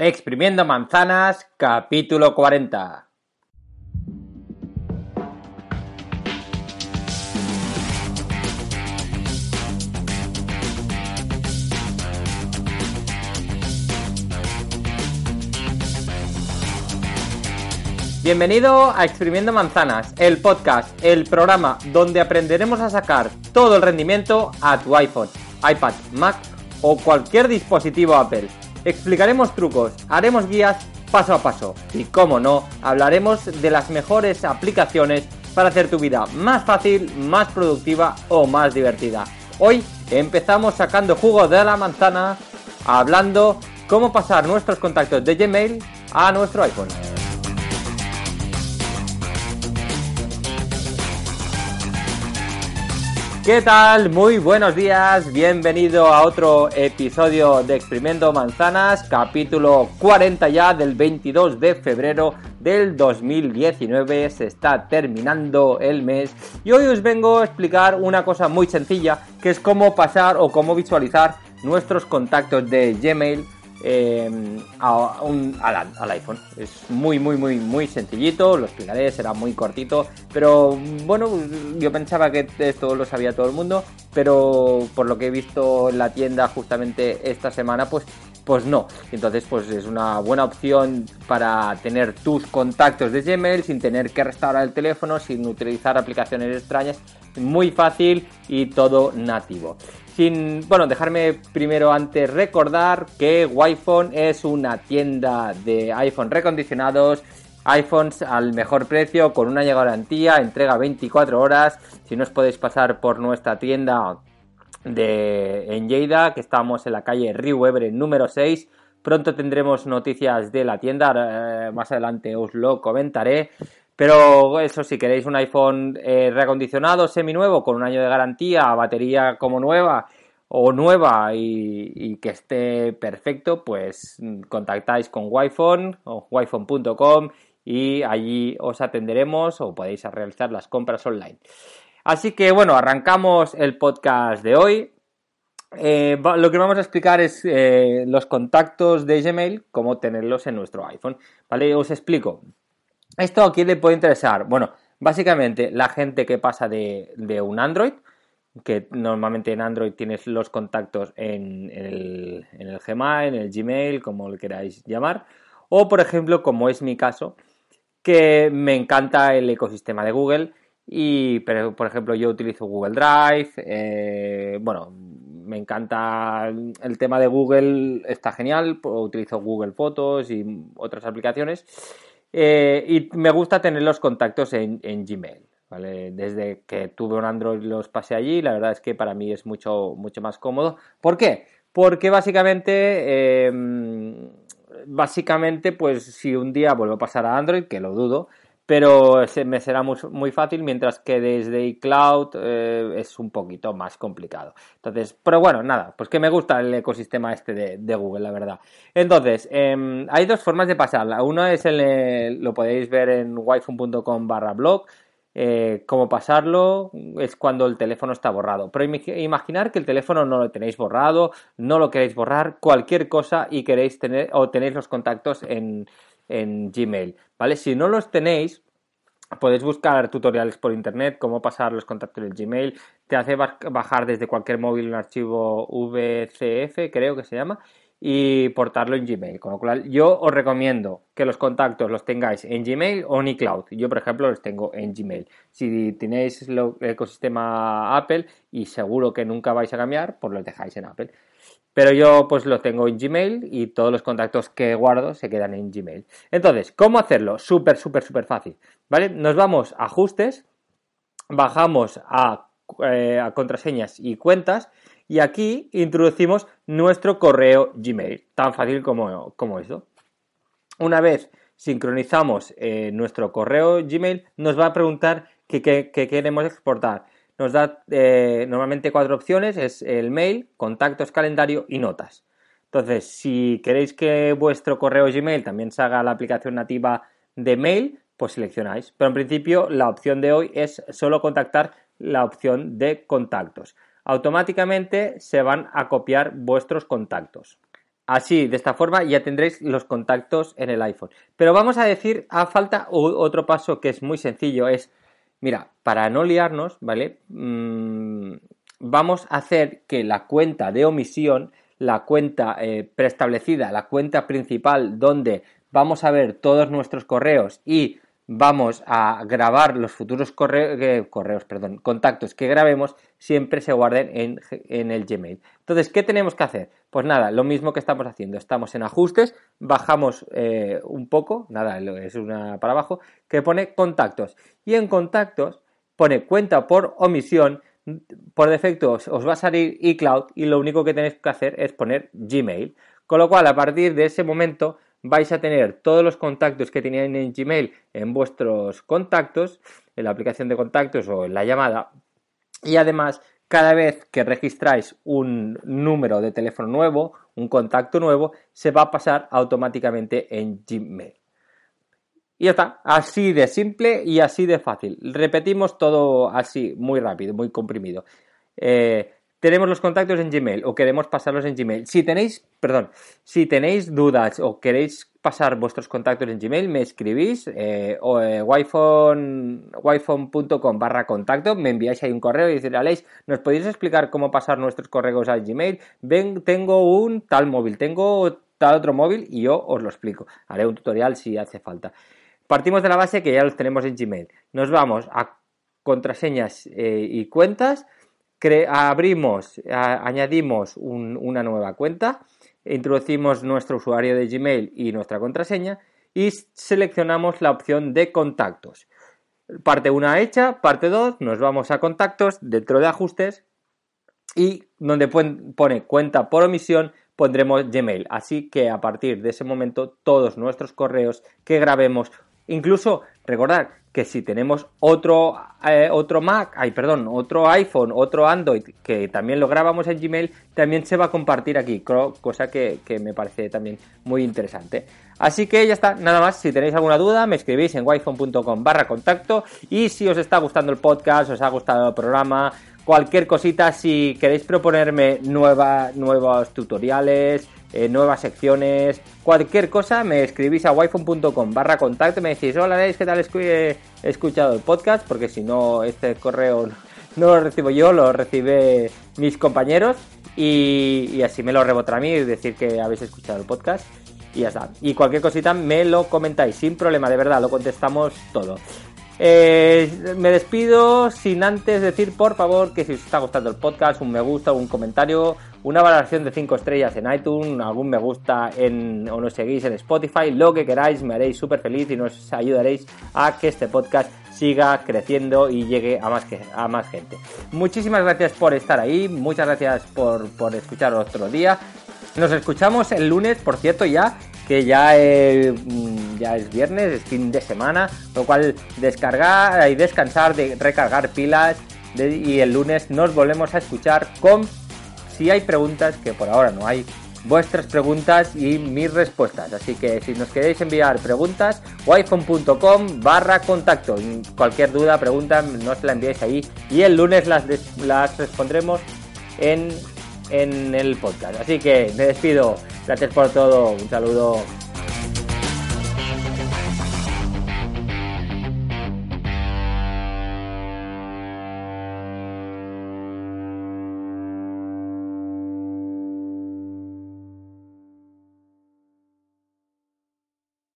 Exprimiendo manzanas, capítulo 40. Bienvenido a Exprimiendo Manzanas, el podcast, el programa donde aprenderemos a sacar todo el rendimiento a tu iPhone, iPad, Mac o cualquier dispositivo Apple. Explicaremos trucos, haremos guías paso a paso y, como no, hablaremos de las mejores aplicaciones para hacer tu vida más fácil, más productiva o más divertida. Hoy empezamos sacando jugo de la manzana hablando cómo pasar nuestros contactos de Gmail a nuestro iPhone. ¿Qué tal? Muy buenos días, bienvenido a otro episodio de Exprimiendo Manzanas, capítulo 40 ya del 22 de febrero del 2019, se está terminando el mes y hoy os vengo a explicar una cosa muy sencilla, que es cómo pasar o cómo visualizar nuestros contactos de Gmail eh, a un, al, iPhone. Es muy, muy, muy, muy sencillito, lo explicaré, será muy cortito, pero bueno, yo pensaba que esto lo sabía todo el mundo, pero por lo que he visto en la tienda justamente esta semana, pues pues no. Entonces, pues es una buena opción para tener tus contactos de Gmail sin tener que restaurar el teléfono, sin utilizar aplicaciones extrañas. Muy fácil y todo nativo. Sin, bueno, dejarme primero antes recordar que iPhone es una tienda de iPhone recondicionados, iPhones al mejor precio, con una garantía, entrega 24 horas. Si no os podéis pasar por nuestra tienda de, en Lleida, que estamos en la calle Río número 6. Pronto tendremos noticias de la tienda, eh, más adelante os lo comentaré. Pero eso, si queréis un iPhone eh, reacondicionado, seminuevo, con un año de garantía, batería como nueva o nueva y, que esté perfecto, pues contactáis con iPhone o iPhone.com y allí os atenderemos o podéis realizar las compras online. Así que bueno, arrancamos el podcast de hoy. Eh, lo que vamos a explicar es eh, los contactos de Gmail, cómo tenerlos en nuestro iPhone. ¿Vale? Os explico. ¿Esto a quién le puede interesar? Bueno, básicamente la gente que pasa de, un Android, que normalmente en Android tienes los contactos en, el, en, el, Gmail, en el Gmail, como lo queráis llamar, o por ejemplo, como es mi caso, que me encanta el ecosistema de Google y, por ejemplo, yo utilizo Google Drive. Eh, bueno, me encanta el tema de Google, está genial. Utilizo Google Fotos y otras aplicaciones. Eh, y me gusta tener los contactos en, Gmail. ¿vale? Desde que tuve un Android los pasé allí. La verdad es que para mí es mucho, mucho más cómodo. ¿Por qué? Porque básicamente. Eh, básicamente, pues si un día vuelvo a pasar a Android, que lo dudo, pero me será muy, fácil, mientras que desde iCloud eh, es un poquito más complicado. Entonces, pero bueno, nada, pues que me gusta el ecosistema este de, Google, la verdad. Entonces, em, hay dos formas de pasarla. Una es el, lo podéis ver en wifi.com barra blog. Eh, cómo pasarlo es cuando el teléfono está borrado. Pero imaginar que el teléfono no lo tenéis borrado, no lo queréis borrar, cualquier cosa y queréis tener o tenéis los contactos en, en Gmail, ¿vale? Si no los tenéis, podéis buscar tutoriales por internet, cómo pasar los contactos en Gmail, te hace bajar desde cualquier móvil un archivo VCF, creo que se llama, y portarlo en Gmail. Con lo cual, yo os recomiendo que los contactos los tengáis en Gmail o en iCloud. Yo, por ejemplo, los tengo en Gmail. Si tenéis el ecosistema Apple y seguro que nunca vais a cambiar, pues los dejáis en Apple. Pero yo pues lo tengo en Gmail y todos los contactos que guardo se quedan en Gmail. Entonces, ¿cómo hacerlo? Súper, súper, súper fácil. ¿Vale? Nos vamos a ajustes, bajamos a, eh, contraseñas y cuentas y aquí introducimos nuestro correo Gmail. Tan fácil como, como eso. Una vez sincronizamos eh, nuestro correo Gmail, nos va a preguntar qué queremos exportar nos da eh, normalmente cuatro opciones, es el mail, contactos, calendario y notas. Entonces, si queréis que vuestro correo Gmail también se haga la aplicación nativa de mail, pues seleccionáis. Pero en principio la opción de hoy es solo contactar la opción de contactos. Automáticamente se van a copiar vuestros contactos. Así, de esta forma ya tendréis los contactos en el iPhone. Pero vamos a decir, a falta otro paso que es muy sencillo, es, mira, para no liarnos, ¿vale? Mm, vamos a hacer que la cuenta de omisión, la cuenta eh, preestablecida, la cuenta principal donde vamos a ver todos nuestros correos y vamos a grabar los futuros eh, correos, perdón, contactos que grabemos, siempre se guarden en, el Gmail. Entonces, ¿qué tenemos que hacer? Pues nada, lo mismo que estamos haciendo. Estamos en ajustes, bajamos eh, un poco, nada, es una para abajo, que pone contactos. Y en contactos pone cuenta por omisión. Por defecto os, os va a salir iCloud y lo único que tenéis que hacer es poner Gmail. Con lo cual, a partir de ese momento, vais a tener todos los contactos que tenían en Gmail en vuestros contactos, en la aplicación de contactos o en la llamada. Y además, cada vez que registráis un número de teléfono nuevo, un contacto nuevo, se va a pasar automáticamente en Gmail. Y ya está, así de simple y así de fácil. Repetimos todo así, muy rápido, muy comprimido. Eh, tenemos los contactos en Gmail o queremos pasarlos en Gmail. Si tenéis, perdón, si tenéis dudas o queréis pasar vuestros contactos en Gmail, me escribís eh, o eh, wiphone.com barra contacto, me enviáis ahí un correo y decís, Aleix, ¿nos podéis explicar cómo pasar nuestros correos a Gmail? Ven, tengo un tal móvil, tengo tal otro móvil y yo os lo explico. Haré un tutorial si hace falta. Partimos de la base que ya los tenemos en Gmail. Nos vamos a contraseñas eh, y cuentas abrimos, añadimos una nueva cuenta, introducimos nuestro usuario de Gmail y nuestra contraseña y seleccionamos la opción de contactos. Parte 1 hecha, parte 2, nos vamos a contactos dentro de ajustes y donde pone cuenta por omisión pondremos Gmail. Así que a partir de ese momento todos nuestros correos que grabemos, incluso recordar que si tenemos otro, eh, otro Mac, ay, perdón, otro iPhone, otro Android, que también lo grabamos en Gmail, también se va a compartir aquí, cosa que, me parece también muy interesante. Así que ya está, nada más, si tenéis alguna duda, me escribís en wiphone.com barra contacto y si os está gustando el podcast, os ha gustado el programa, cualquier cosita, si queréis proponerme nueva, nuevos tutoriales, eh, nuevas secciones, cualquier cosa, me escribís a wiphone.com barra contacto y me decís, hola, ¿qué tal he escuchado el podcast? Porque si no, este correo no lo recibo yo, lo recibe mis compañeros y, así me lo rebota a mí, decir que habéis escuchado el podcast y ya está. Y cualquier cosita me lo comentáis sin problema, de verdad, lo contestamos todo. Eh, me despido sin antes decir, por favor, que si os está gustando el podcast, un me gusta, un comentario, una valoración de 5 estrellas en iTunes, algún me gusta en, o nos seguís en Spotify, lo que queráis, me haréis súper feliz y nos ayudaréis a que este podcast siga creciendo y llegue a más, a más gente. Muchísimas gracias por estar ahí, muchas gracias por, por escuchar otro día. Nos escuchamos el lunes, por cierto, ya que ya, mm, ya es viernes, es fin de semana, lo cual descargar y descansar, de recargar pilas y el lunes nos volvemos a escuchar con si hay preguntas, que por ahora no hay, vuestras preguntas y mis respuestas. Así que si nos queréis enviar preguntas, wiphone.com barra contacto. Cualquier duda, pregunta, nos la enviáis ahí y el lunes las, las respondremos en, en el podcast. Así que me despido. Gracias por todo. Un saludo.